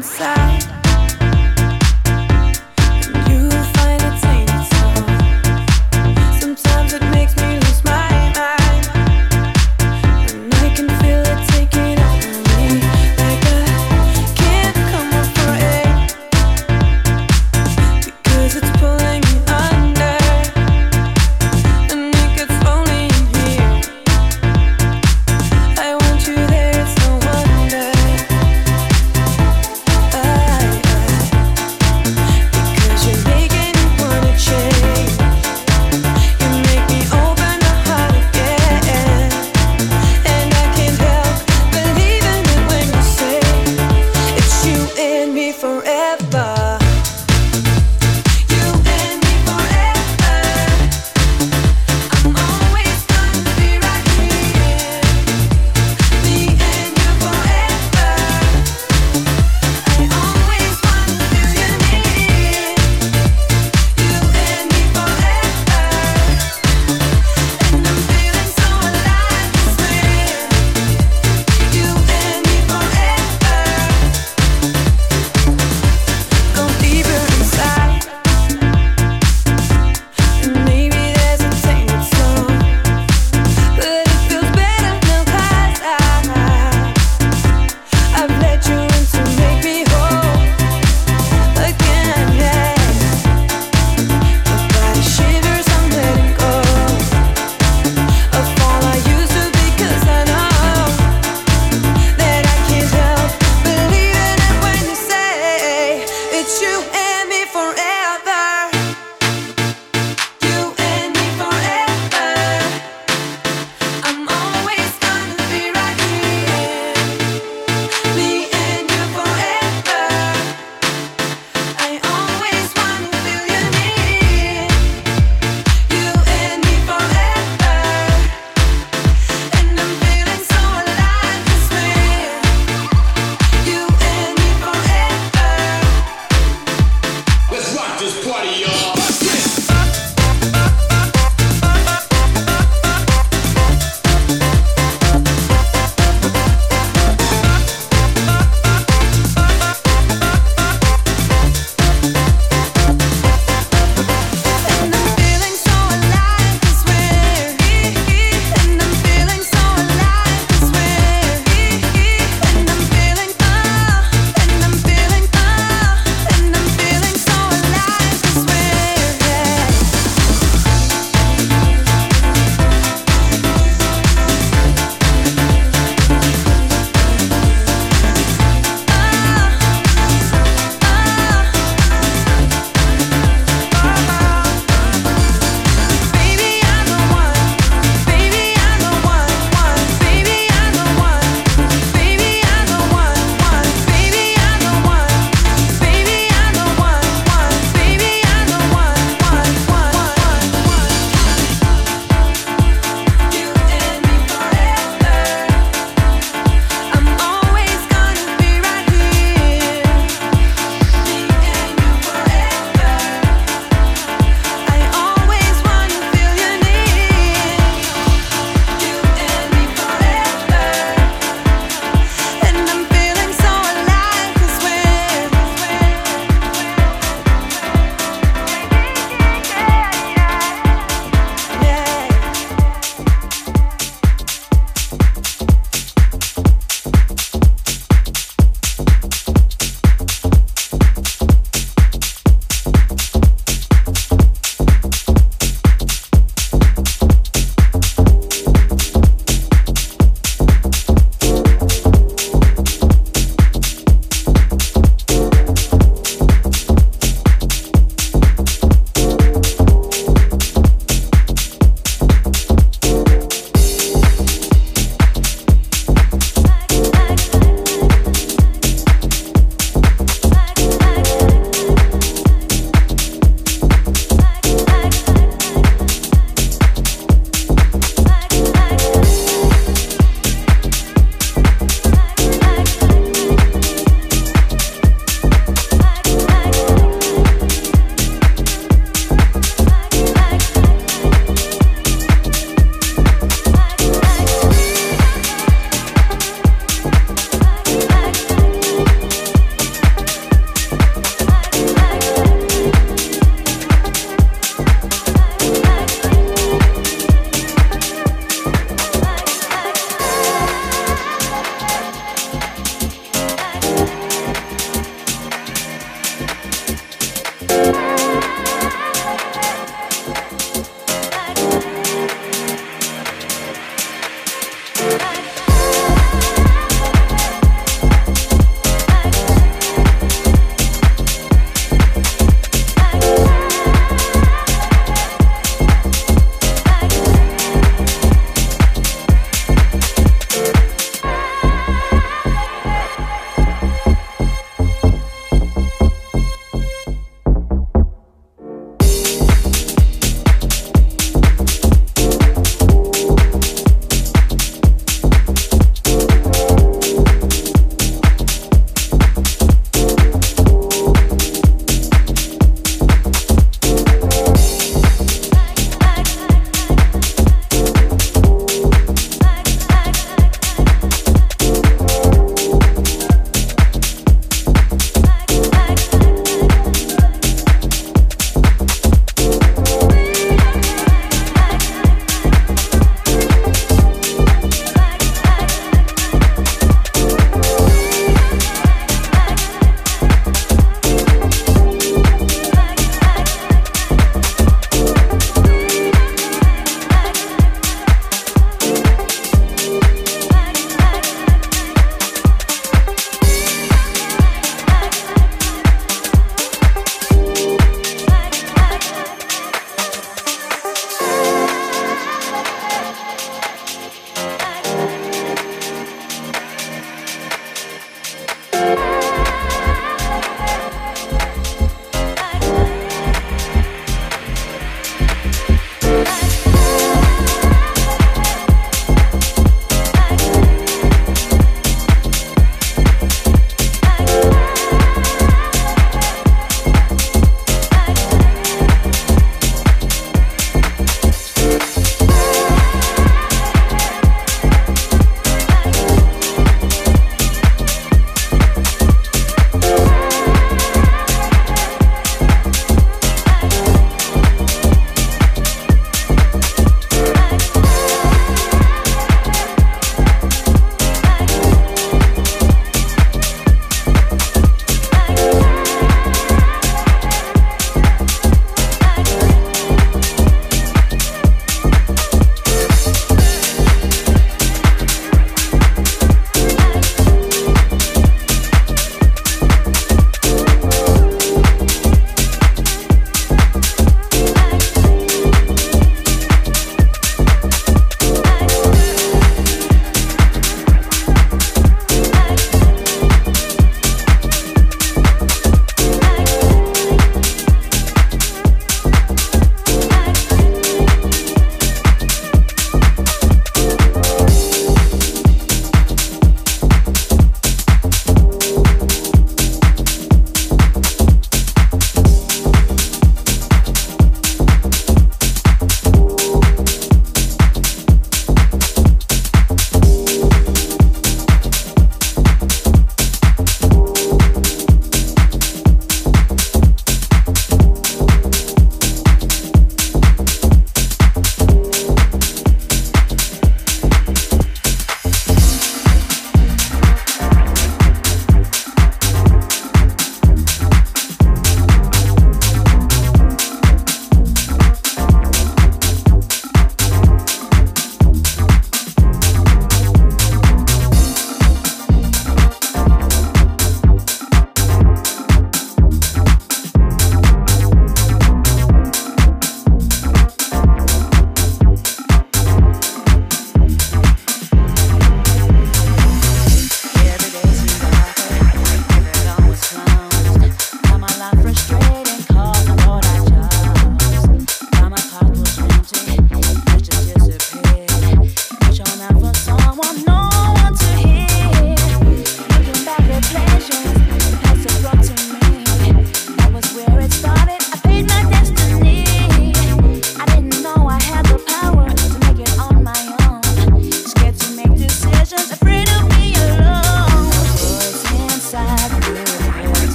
Inside.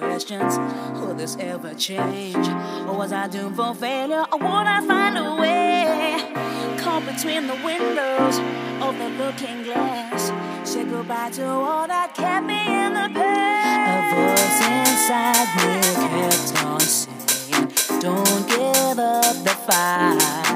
questions. Will this ever change? Or was I doomed for failure? Or would I find a way? Caught between the windows of the looking glass. Say goodbye to all that kept me in the past. A voice inside me kept on saying, Don't give up the fight.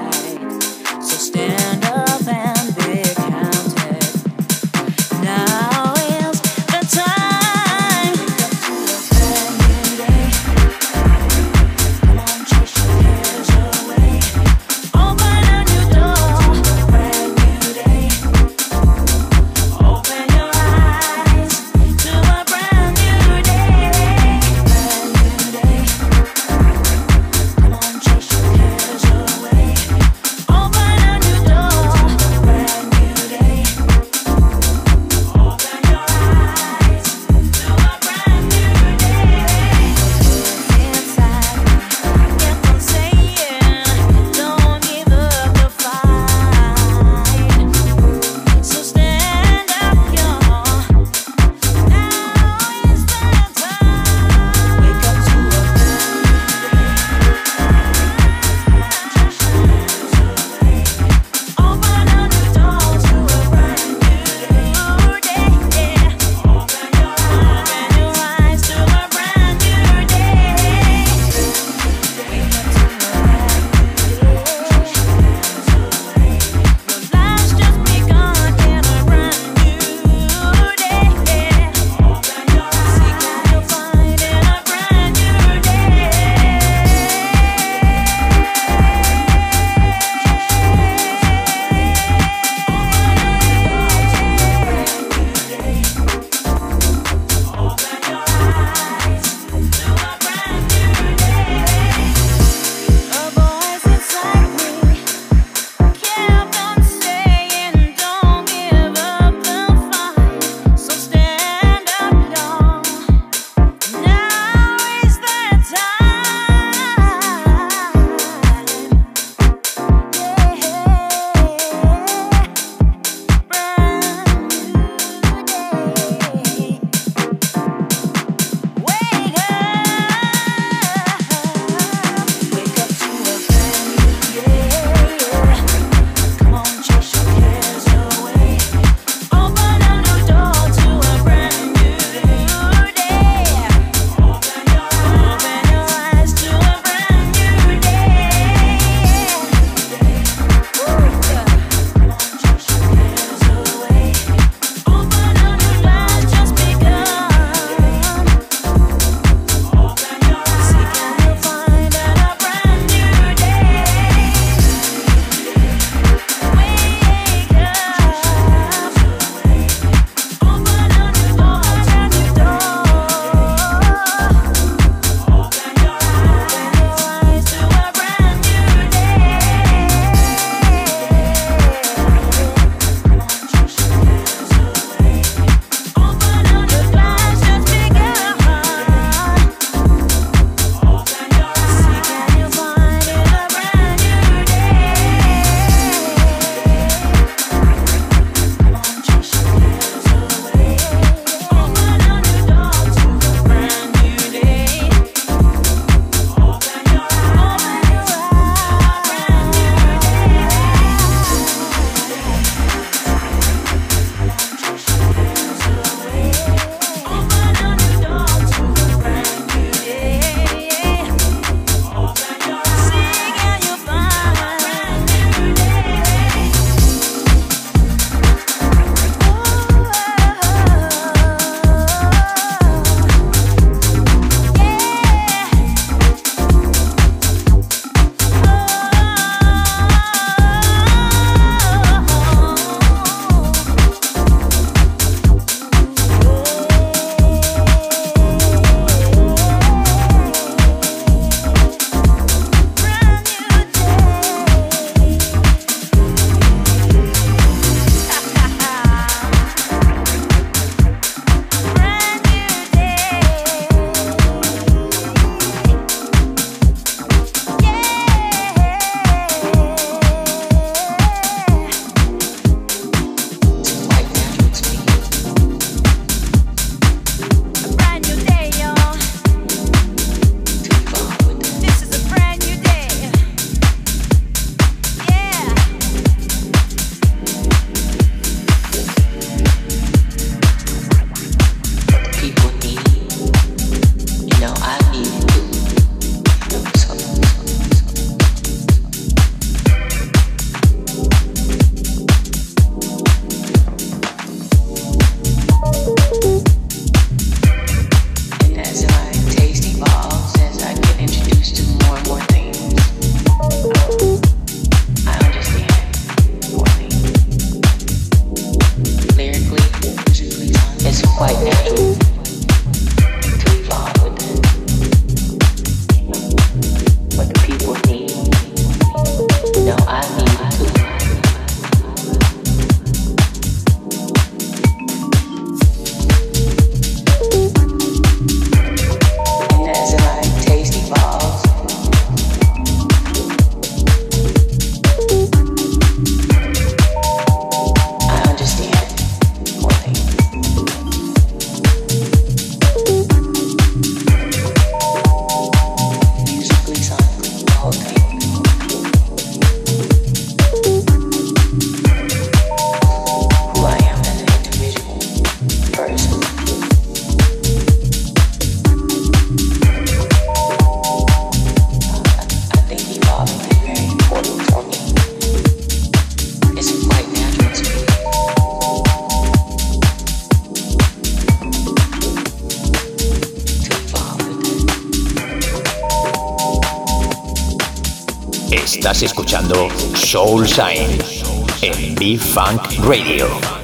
Funk Radio.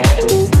Thank you.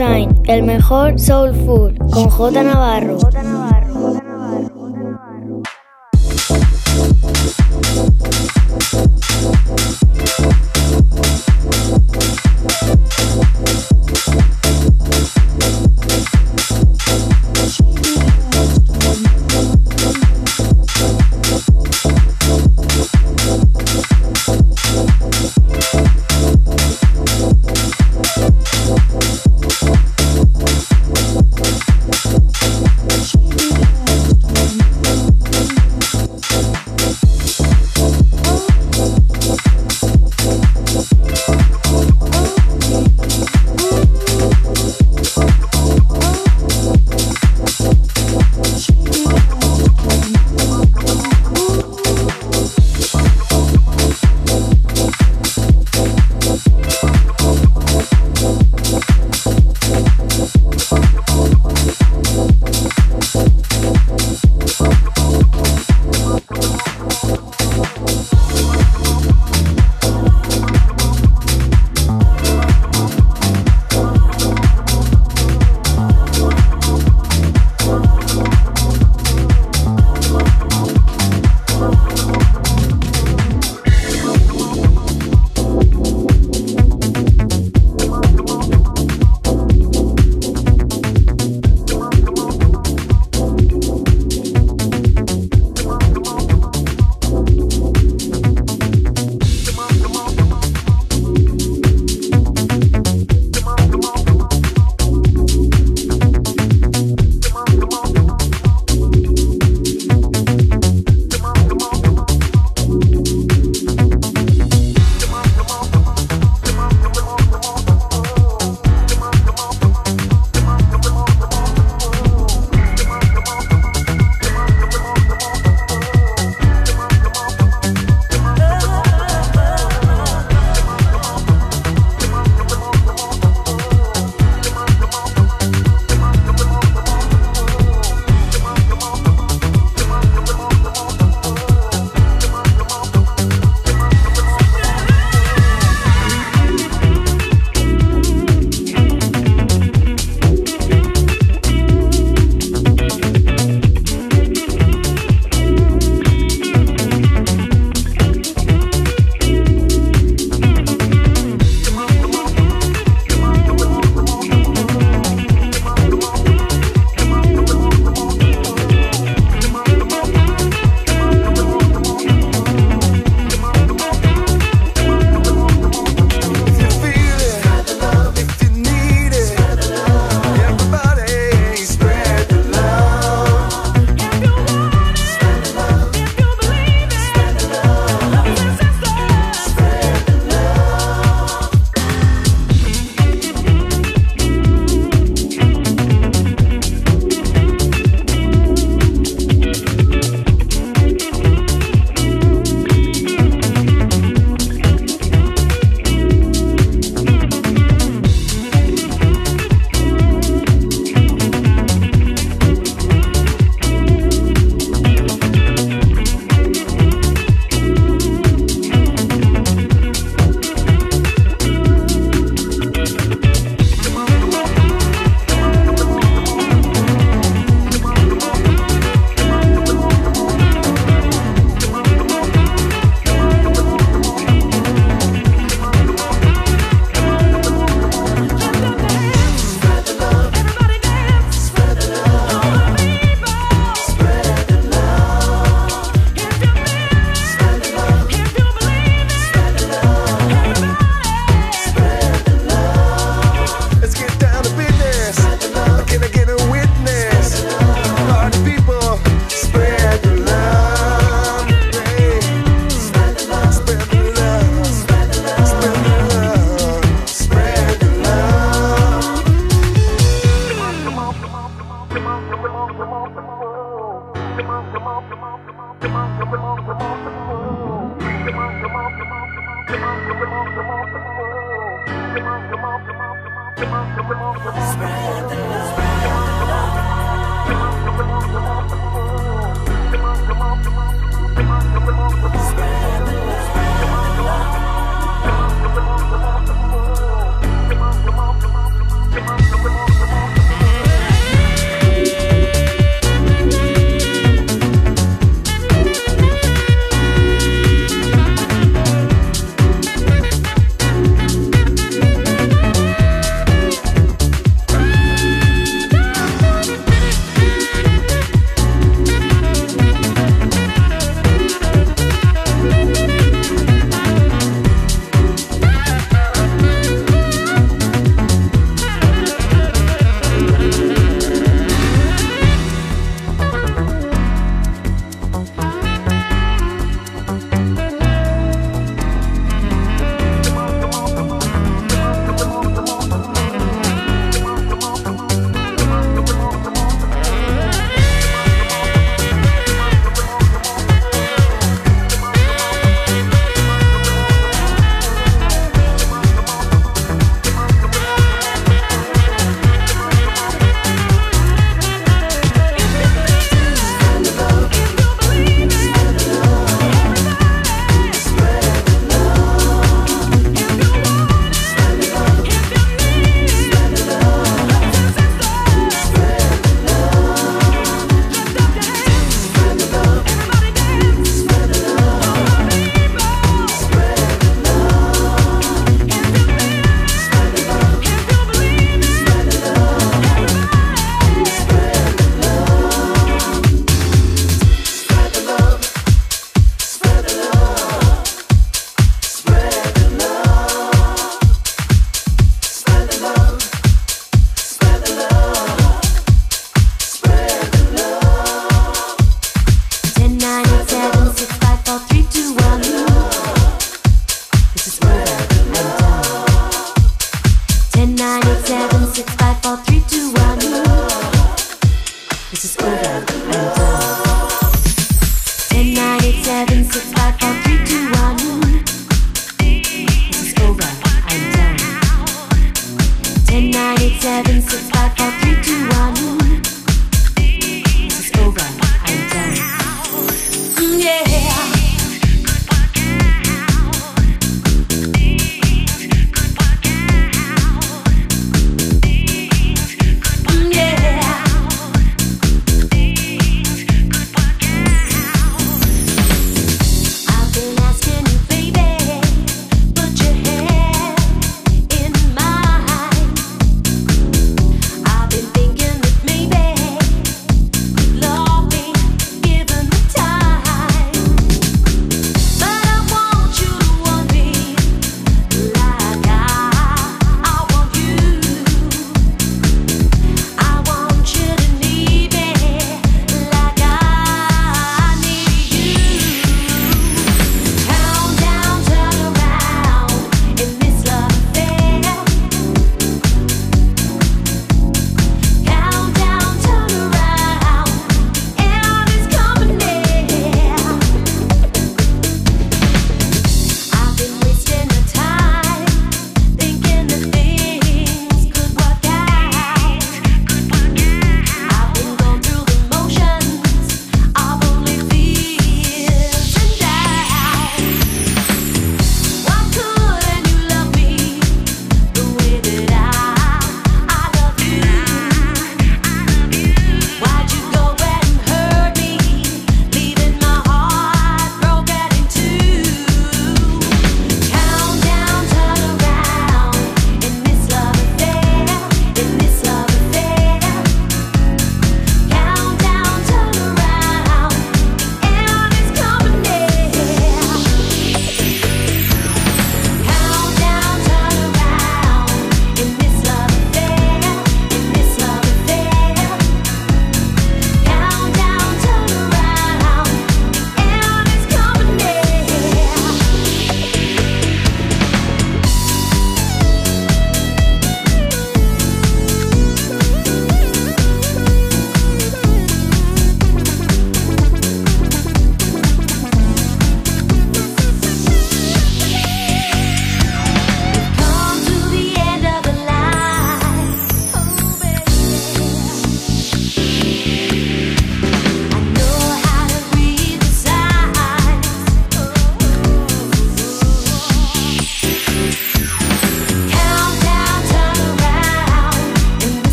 El mejor soul food, con J Navarro. Smash.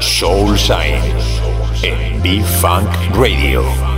Soul Sign en B-Funk Radio.